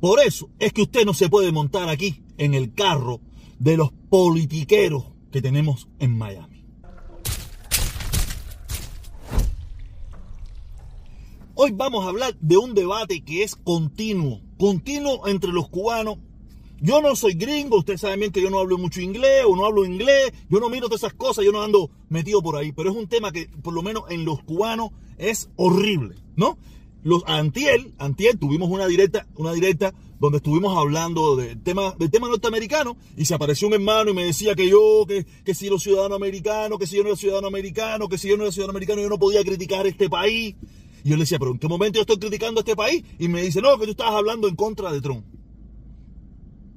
Por eso es que usted no se puede montar aquí en el carro de los politiqueros que tenemos en Miami. Hoy vamos a hablar de un debate que es continuo, continuo entre los cubanos. Yo no soy gringo, ustedes saben bien que yo no hablo mucho inglés o no hablo inglés, yo no miro todas esas cosas, yo no ando metido por ahí, pero es un tema que por lo menos en los cubanos es horrible, ¿no? Los antiel, antiel tuvimos una directa, una directa donde estuvimos hablando del tema, del tema norteamericano y se apareció un hermano y me decía que yo, que, que si los ciudadanos americanos, que si yo no era ciudadano americano, que si yo no era ciudadano americano yo no podía criticar este país. Y yo le decía, pero ¿en qué momento yo estoy criticando a este país? Y me dice, no, que tú estabas hablando en contra de Trump.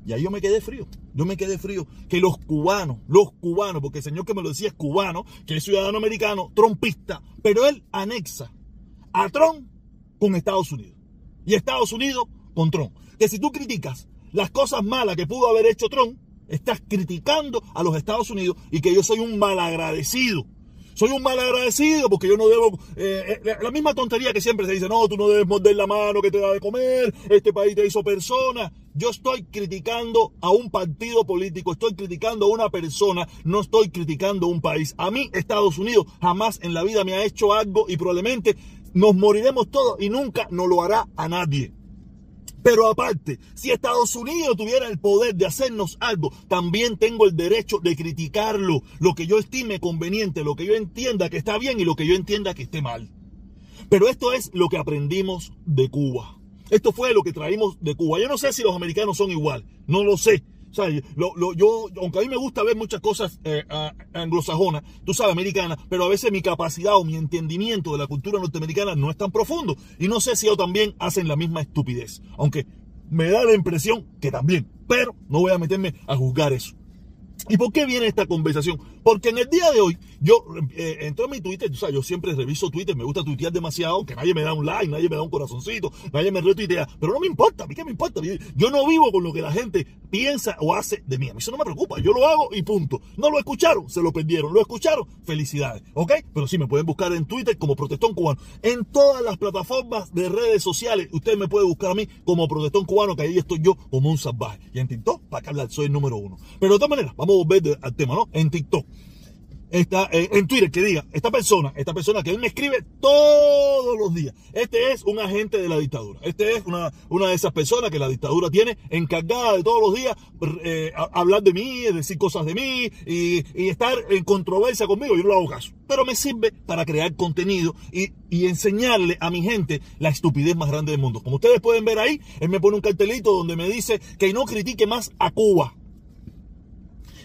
Y ahí yo me quedé frío. Yo me quedé frío. Que los cubanos, los cubanos, porque el señor que me lo decía es cubano, que es ciudadano americano, trompista, pero él anexa a Trump con Estados Unidos. Y Estados Unidos con Trump. Que si tú criticas las cosas malas que pudo haber hecho Trump, estás criticando a los Estados Unidos y que yo soy un malagradecido soy un mal agradecido porque yo no debo. Eh, eh, la misma tontería que siempre se dice: no, tú no debes morder la mano que te da de comer, este país te hizo persona. Yo estoy criticando a un partido político, estoy criticando a una persona, no estoy criticando un país. A mí, Estados Unidos, jamás en la vida me ha hecho algo y probablemente nos moriremos todos y nunca nos lo hará a nadie. Pero aparte, si Estados Unidos tuviera el poder de hacernos algo, también tengo el derecho de criticarlo, lo que yo estime conveniente, lo que yo entienda que está bien y lo que yo entienda que esté mal. Pero esto es lo que aprendimos de Cuba. Esto fue lo que traímos de Cuba. Yo no sé si los americanos son igual, no lo sé. O sea, yo, aunque a mí me gusta ver muchas cosas eh, anglosajonas, tú sabes, americanas, pero a veces mi capacidad o mi entendimiento de la cultura norteamericana no es tan profundo. Y no sé si ellos también hacen la misma estupidez. Aunque me da la impresión que también. Pero no voy a meterme a juzgar eso. ¿Y por qué viene esta conversación? Porque en el día de hoy, yo eh, en mi Twitter, o sea, yo siempre reviso Twitter, me gusta tuitear demasiado, que nadie me da un like, nadie me da un corazoncito, nadie me retuitea, pero no me importa, a mí qué me importa, yo no vivo con lo que la gente piensa o hace de mí, a mí eso no me preocupa, yo lo hago y punto. No lo escucharon, se lo perdieron, lo escucharon, felicidades, ¿ok? Pero sí, me pueden buscar en Twitter como Protestón Cubano, en todas las plataformas de redes sociales, usted me puede buscar a mí como Protestón Cubano, que ahí estoy yo como un salvaje, y en TikTok, para que hablar, soy el número uno. Pero de todas maneras, vamos a volver al tema, ¿no? En TikTok está eh, en Twitter que diga, esta persona, esta persona que él me escribe todos los días, este es un agente de la dictadura, este es una, una de esas personas que la dictadura tiene encargada de todos los días eh, hablar de mí, decir cosas de mí y, estar en controversia conmigo, yo no hago caso, pero me sirve para crear contenido y, y enseñarle a mi gente la estupidez más grande del mundo. Como ustedes pueden ver ahí, él me pone un cartelito donde me dice que no critique más a Cuba.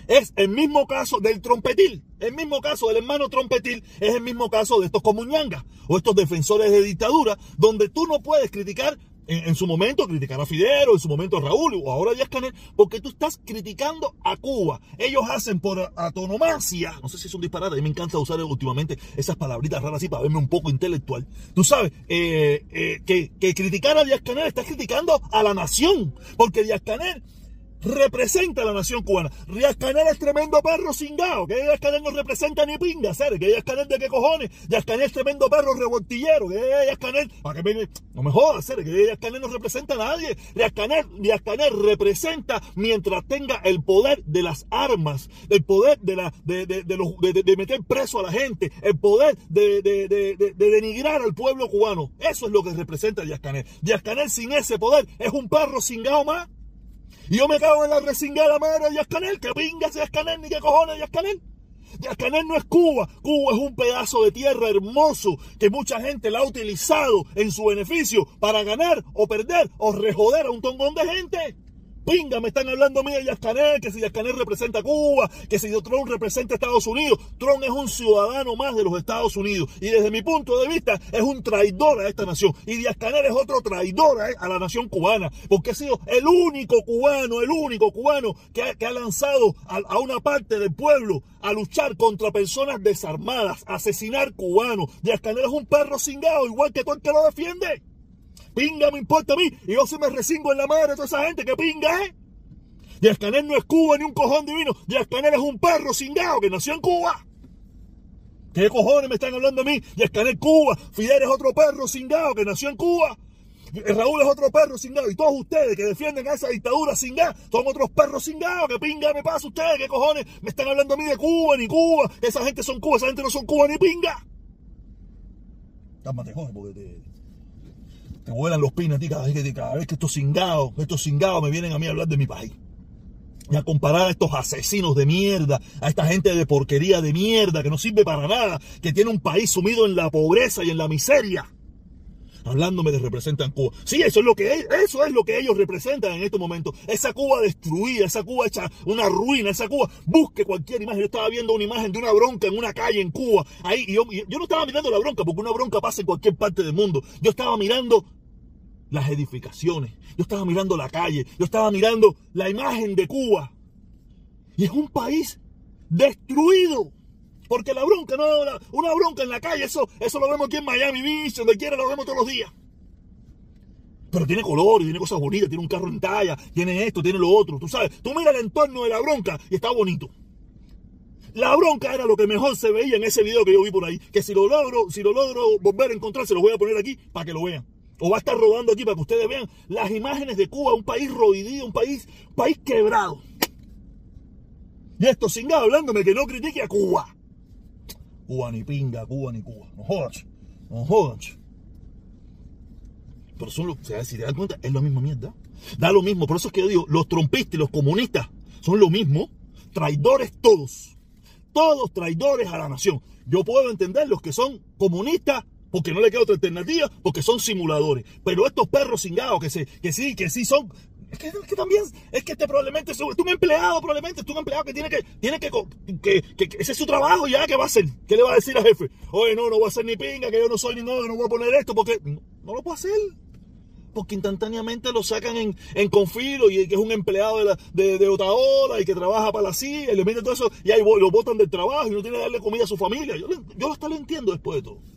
Es el mismo caso del trompetil. El mismo caso del hermano Trompetil es el mismo caso de estos comuñangas o estos defensores de dictadura, donde tú no puedes criticar en, su momento criticar a Fidel, en su momento a Raúl, o ahora a Díaz Canel, porque tú estás criticando a Cuba. Ellos hacen por autonomacia, no sé si es un disparate, a mí me encanta usar últimamente esas palabritas raras así para verme un poco intelectual. Tú sabes, eh, eh, que, que criticar a Díaz Canel estás criticando a la nación, porque Díaz Canel representa a la nación cubana. Díaz Canel es tremendo perro cingado, que Díaz Canel no representa ni pinga, ¿sabes? Que Díaz Canel de qué cojones, Díaz Canel es tremendo perro revoltillero, que Díaz Canel, para que no me jodas, ¿sabes? Que Díaz Canel no representa a nadie, Díaz Canel, Díaz Canel representa mientras tenga el poder de las armas, el poder de, la, de, de, de, de meter preso a la gente, el poder de, denigrar al pueblo cubano. Eso es lo que representa Díaz Canel. Díaz Canel sin ese poder es un perro cingado más. Y yo me cago en la resingada madre de Díaz Canel, que pinga Díaz Canel, ni que cojones Díaz Canel. Díaz Canel no es Cuba, Cuba es un pedazo de tierra hermoso que mucha gente la ha utilizado en su beneficio para ganar o perder o rejoder a un tongón de gente. Pinga, me están hablando a mí de Yascanel, que si Yascanel representa a Cuba, que si Trump representa a Estados Unidos. Trump es un ciudadano más de los Estados Unidos. Y desde mi punto de vista, es un traidor a esta nación. Y Díaz es otro traidor a, la nación cubana. Porque ha sido el único cubano, el único cubano que ha, lanzado a, una parte del pueblo a luchar contra personas desarmadas, a asesinar cubanos. Díaz Canel es un perro cingado, igual que todo el que lo defiende. Pinga me importa a mí. Y yo se me resingo en la madre de toda esa gente que pinga, ¿eh? Díaz Canel no es Cuba ni un cojón divino. Díaz Canel es un perro cingado que nació en Cuba. ¿Qué cojones me están hablando a mí? Díaz Canel Cuba. Fidel es otro perro cingado que nació en Cuba. Raúl es otro perro cingado. Y todos ustedes que defienden a esa dictadura cingada son otros perros cingados. ¿Qué pinga me pasa ustedes? ¿Qué cojones me están hablando a mí de Cuba ni Cuba? Esa gente son Cuba, esa gente no son Cuba ni pinga. Cálmate, joder, porque te, te vuelan los pines a ti cada vez que, estos cingados, estos cingados me vienen a mí a hablar de mi país. Y a comparar a estos asesinos de mierda, a esta gente de porquería de mierda que no sirve para nada, que tiene un país sumido en la pobreza y en la miseria. Hablándome de representan Cuba. Sí, eso es lo que eso es lo que ellos representan en estos momentos. Esa Cuba destruida, esa Cuba hecha una ruina, esa Cuba. Busque cualquier imagen. Yo estaba viendo una imagen de una bronca en una calle en Cuba. Ahí y yo no estaba mirando la bronca porque una bronca pasa en cualquier parte del mundo. Yo estaba mirando las edificaciones, yo estaba mirando la calle, yo estaba mirando la imagen de Cuba. Y es un país destruido. Porque la bronca, no, una bronca en la calle, eso, eso lo vemos aquí en Miami Beach, donde quiera lo vemos todos los días. Pero tiene color, tiene cosas bonitas, tiene un carro en talla, tiene esto, tiene lo otro, tú sabes. Tú mira el entorno de la bronca y está bonito. La bronca era lo que mejor se veía en ese video que yo vi por ahí. Que si lo logro, si lo logro volver a encontrar, se lo voy a poner aquí para que lo vean. O va a estar rodando aquí para que ustedes vean las imágenes de Cuba, un país roído, un país, país quebrado. Y esto singado hablándome que no critique a Cuba. Cuba ni pinga, Cuba ni Cuba. No jodas. No jodas. Pero son si te das cuenta, es la misma mierda. Da lo mismo. Por eso es que yo digo, los trompistas y los comunistas son lo mismo. Traidores todos. Todos traidores a la nación. Yo puedo entender los que son comunistas porque no le queda otra alternativa, porque son simuladores. Pero estos perros cingados que, se, que sí, que sí son, es que, también, es que este probablemente es un empleado, probablemente es un empleado que tiene que, tiene que, que, ese es su trabajo ya, ¿qué va a hacer? ¿Qué le va a decir al jefe? Oye, no, no voy a hacer ni pinga, que yo no soy ni no, no voy a poner esto, porque no, lo puedo hacer. Porque instantáneamente lo sacan en, en confilo y que es un empleado de, la, de, de Otaola y que trabaja para la CIA y le meten todo eso y ahí lo botan del trabajo y no tiene que darle comida a su familia. Yo, yo hasta lo entiendo después de todo.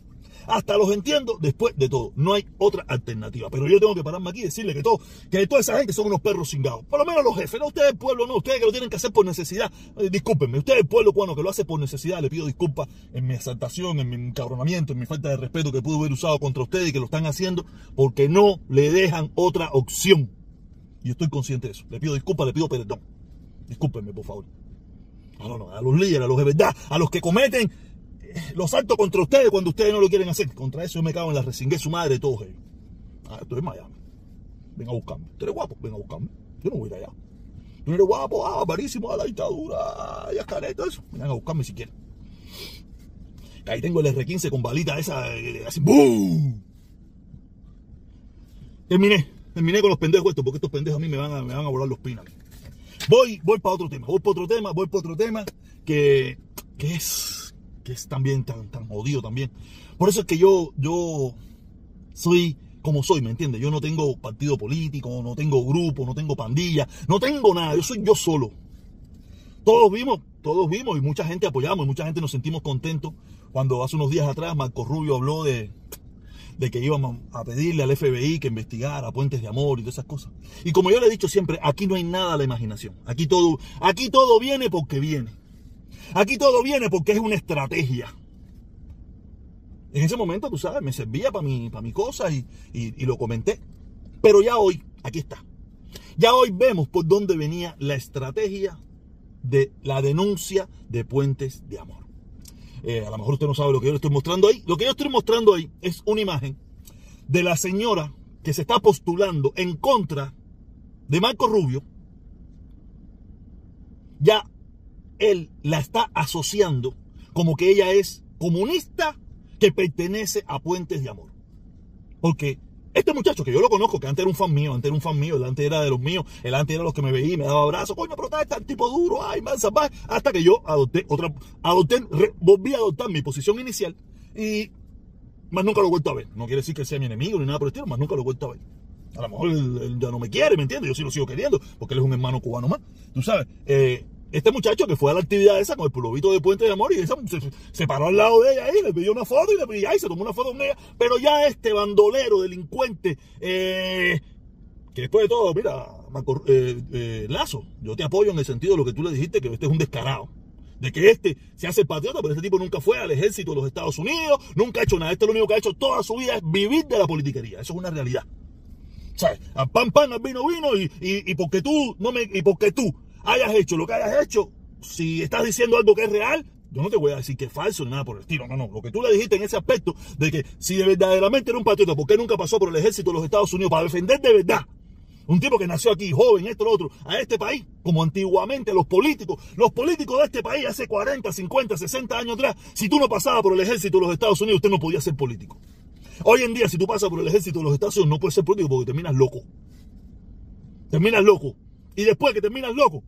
Hasta los entiendo después de todo. No hay otra alternativa. Pero yo tengo que pararme aquí y decirle que todo, que toda esa gente son unos perros cingados. Por lo menos los jefes, no ustedes pueblo, no, ustedes que lo tienen que hacer por necesidad. Eh, discúlpenme, ustedes pueblo cubano que lo hace por necesidad, le pido disculpas en mi exaltación, en mi encabronamiento, en mi falta de respeto que pudo haber usado contra ustedes y que lo están haciendo porque no le dejan otra opción. Y estoy consciente de eso. Le pido disculpas, le pido perdón. Discúlpenme, por favor. a los líderes, a los de verdad, a los que cometen los salto contra ustedes cuando ustedes no lo quieren hacer. Contra eso yo me cago en la resingué su madre todos ellos. Ah, estoy en Miami. Ven a buscarme. Tú eres guapo, ven a buscarme. Yo no voy a ir allá. Tú eres guapo, ah, barísimo a la dictadura, ya todo eso. Vengan a buscarme si quieren. Ahí tengo el R15 con balita esa, eh, así, ¡boom! Terminé, terminé con los pendejos estos, porque estos pendejos a mí me van a, me van a volar los pinas. Voy, voy para otro tema, voy para otro tema, voy para otro tema que, que es es también tan, tan jodido también. Por eso es que yo, yo soy como soy, ¿me entiendes? Yo no tengo partido político, no tengo grupo, no tengo pandilla, no tengo nada, yo soy yo solo. Todos vimos, todos vimos y mucha gente apoyamos y mucha gente nos sentimos contentos cuando hace unos días atrás Marco Rubio habló de, de que íbamos a pedirle al FBI que investigara puentes de amor y todas esas cosas. Y como yo le he dicho siempre, aquí no hay nada a la imaginación. Aquí todo, aquí todo viene porque viene. Aquí todo viene porque es una estrategia. En ese momento, tú sabes, me servía para mi, para mi cosa y, y, lo comenté. Pero ya hoy, aquí está. Ya hoy vemos por dónde venía la estrategia de la denuncia de puentes de amor. Eh, a lo mejor usted no sabe lo que yo le estoy mostrando ahí. Lo que yo estoy mostrando ahí es una imagen de la señora que se está postulando en contra de Marco Rubio. Ya él la está asociando como que ella es comunista que pertenece a Puentes de Amor. Porque este muchacho, que yo lo conozco, que antes era un fan mío, antes era un fan mío, el antes era de los míos, el antes era los que me veía, me daba abrazos, coño, pero está el tipo duro, ay, man, hasta que yo adopté otra, adopté, volví a adoptar mi posición inicial y más nunca lo he vuelto a ver. No quiere decir que sea mi enemigo ni nada por el estilo, más nunca lo he vuelto a ver. A lo mejor él, ya no me quiere, ¿me entiendes? Yo sí lo sigo queriendo, porque él es un hermano cubano más. Tú sabes, eh, este muchacho que fue a la actividad esa con el pulovito de Puente de Amor y esa, se, paró al lado de ella ahí, le pidió una foto y le pidió, y se tomó una foto con. Pero ya este bandolero, delincuente, eh, que después de todo, mira, eh, eh, Lazo, yo te apoyo en el sentido de lo que tú le dijiste, que este es un descarado. De que este se hace patriota, pero este tipo nunca fue al ejército de los Estados Unidos, nunca ha hecho nada. Este lo único que ha hecho toda su vida es vivir de la politiquería. Eso es una realidad. ¿Sabes? A pan, pan, al vino, vino, y, y, y porque tú, no me, y porque tú hayas hecho lo que hayas hecho, si estás diciendo algo que es real, yo no te voy a decir que es falso ni nada por el estilo, no, no. Lo que tú le dijiste en ese aspecto de que si de verdaderamente era un patriota, ¿por qué nunca pasó por el ejército de los Estados Unidos para defender de verdad? Un tipo que nació aquí, joven, esto, lo otro, a este país, como antiguamente los políticos, los políticos de este país hace 40, 50, 60 años atrás, si tú no pasabas por el ejército de los Estados Unidos, usted no podía ser político. Hoy en día, si tú pasas por el ejército de los Estados Unidos, no puedes ser político porque terminas loco. Terminas loco. Y después que terminas loco,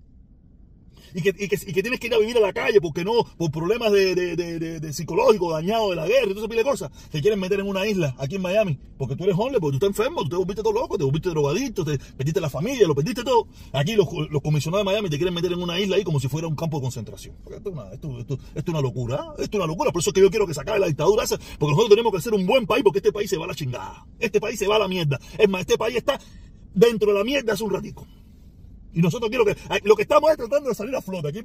y que, y que, y que tienes que ir a vivir a la calle porque no, por problemas de, de, de, psicológico, dañado de la guerra y todo ese pile de cosas, te quieren meter en una isla aquí en Miami, porque tú eres homeless, porque tú estás enfermo, tú te volviste todo loco, te volviste drogadito, te perdiste la familia, lo perdiste todo. Aquí los, los comisionados de Miami te quieren meter en una isla ahí como si fuera un campo de concentración. Esto es una, esto, esto, es una locura, esto es una locura. Por eso es que yo quiero que se acabe la dictadura porque nosotros tenemos que ser un buen país, porque este país se va a la chingada. Este país se va a la mierda. Es más, este país está dentro de la mierda hace un ratico. Y nosotros quiero que lo que estamos es tratando de salir a flote. Aquí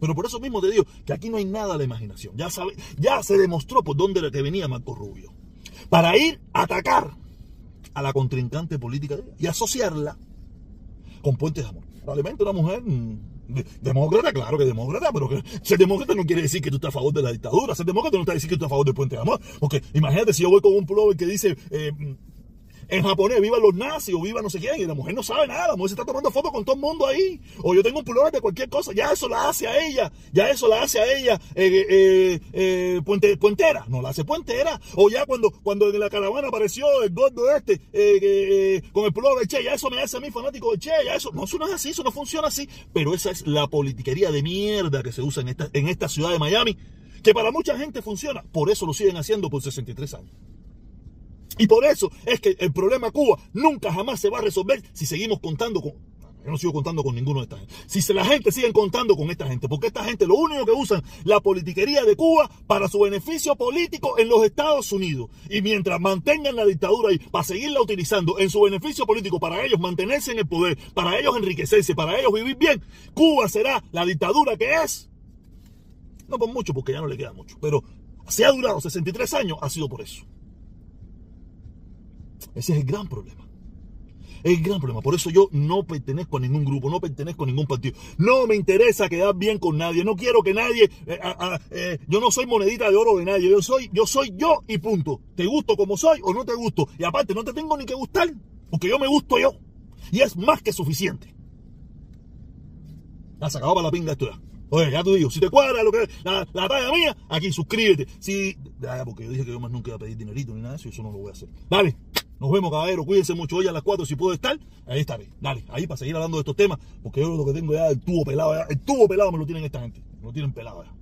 Pero por eso mismo te digo que aquí no hay nada de imaginación. Ya sabe, ya se demostró por dónde que venía Marco Rubio. Para ir a atacar a la contrincante política y asociarla con puentes de amor. Probablemente una mujer demócrata, claro que demócrata, pero que ser demócrata no quiere decir que tú estás a favor de la dictadura. Ser demócrata no está diciendo que tú estás a favor del puente de amor. Porque imagínate si yo voy con un pullover que dice eh, en japonés, viva los nazis o viva no sé quién, y la mujer no sabe nada, la mujer se está tomando fotos con todo el mundo ahí, o yo tengo un pullover de cualquier cosa, ya eso la hace a ella, ya eso la hace a ella eh, eh, eh, puente, puentera, no la hace puentera, o ya cuando, cuando en la caravana apareció el gordo este con el pullover de Che, ya eso me hace a mí fanático de Che, ya eso, no, eso no es así, eso no funciona así, pero esa es la politiquería de mierda que se usa en esta, en esta ciudad de Miami, que para mucha gente funciona, por eso lo siguen haciendo por 63 años. Y por eso es que el problema Cuba nunca jamás se va a resolver si seguimos contando con... Yo no sigo contando con ninguno de esta gente. Si la gente sigue contando con esta gente, porque esta gente lo único que usan la politiquería de Cuba para su beneficio político en los Estados Unidos. Y mientras mantengan la dictadura ahí, para seguirla utilizando en su beneficio político, para ellos mantenerse en el poder, para ellos enriquecerse, para ellos vivir bien, Cuba será la dictadura que es. No por mucho, porque ya no le queda mucho, pero si ha durado 63 años, ha sido por eso. Ese es el gran problema. El gran problema. Por eso yo no pertenezco a ningún grupo, no pertenezco a ningún partido. No me interesa quedar bien con nadie. No quiero que nadie. Eh, eh, yo no soy monedita de oro de nadie. Yo soy, yo soy yo y punto. Te gusto como soy o no te gusto. Y aparte, no te tengo ni que gustar. Porque yo me gusto yo. Y es más que suficiente. Ya se acabó para la pinga esto ya. Oye, ya tú digo, si te cuadra lo que la, la talla mía, aquí suscríbete. Si, porque yo dije que yo más nunca iba a pedir dinerito ni nada de eso, eso no lo voy a hacer. Dale. Nos vemos, caballero. Cuídense mucho hoy a las 4 si puedo estar. Ahí estaré. Dale, ahí para seguir hablando de estos temas. Porque yo lo que tengo ya, el tubo pelado, el tubo pelado me lo tienen esta gente. Me lo tienen pelado ya.